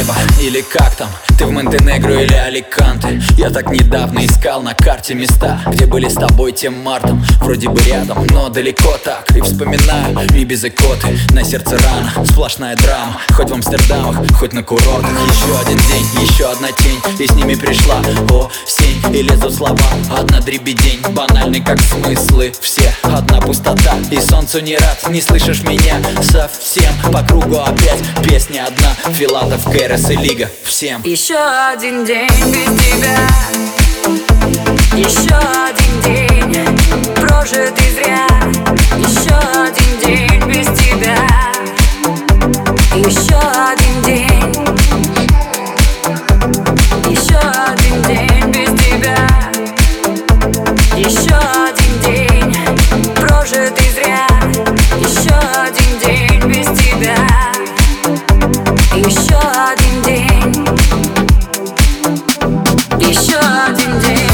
небо. Или как там? Ты в Монтенегро или Аликанте? Я так недавно искал на карте места Где были с тобой тем мартом Вроде бы рядом, но далеко так. И вспоминаю и без икоты. На сердце рана, сплошная драма. Хоть в Амстердамах, хоть на курортах. Еще один день, еще одна тень. И с ними пришла осень. И лезут слова, одна дребедень. Банальный как смыслы все. Одна пустота и солнцу не рад. Не слышишь меня совсем. По кругу опять песня одна. Филатов, Кэрос и Лига. Всем. Еще один день без тебя. Еще один день прожитый зря. Еще один день без тебя. Еще один день. Еще один день без тебя. Еще Еще один день.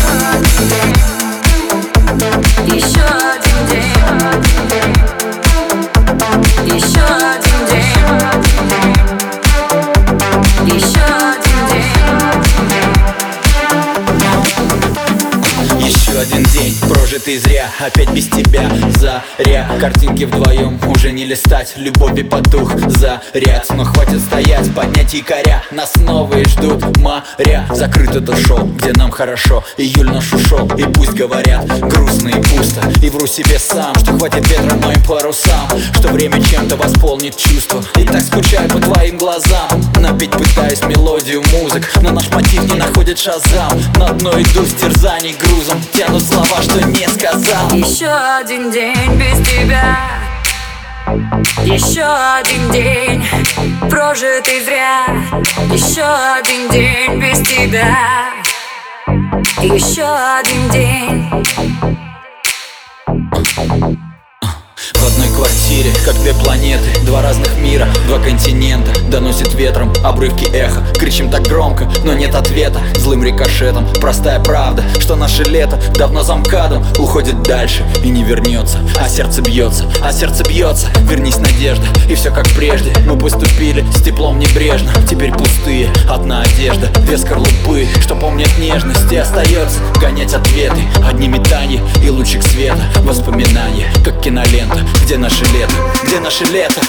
Еще один день. Еще один день. Еще день, прожитый зря Опять без тебя, заря Картинки вдвоем уже не листать. Любови потух, заряд. Но хватит стоять, поднять якоря. Нас новые ждут моря. Закрыт это шоу, где нам хорошо. Июль наш ушел, и пусть говорят. Грустно и пусто, и вру себе сам Что хватит ветра моим парусам. Что время чем-то восполнит чувства. И так скучаю по твоим глазам. Напеть пытаюсь мелодию музык. Но наш мотив не находит шазам. На дно иду с терзаний грузом. Тянут слова, что не сказал. Еще один день без тебя. Еще один день прожитый зря. Еще один день без тебя. Еще один день квартире, как две планеты Два разных мира, два континента Доносит ветром обрывки эха Кричим так громко, но нет ответа Злым рикошетом, простая правда Что наше лето давно замкадом Уходит дальше и не вернется А сердце бьется, а сердце бьется Вернись, надежда, и все как прежде Мы поступили с теплом небрежно Теперь пустые, одна одежда Две скорлупы, что помнят нежность И остается гонять ответы Одни метания и наше лето, где наше лето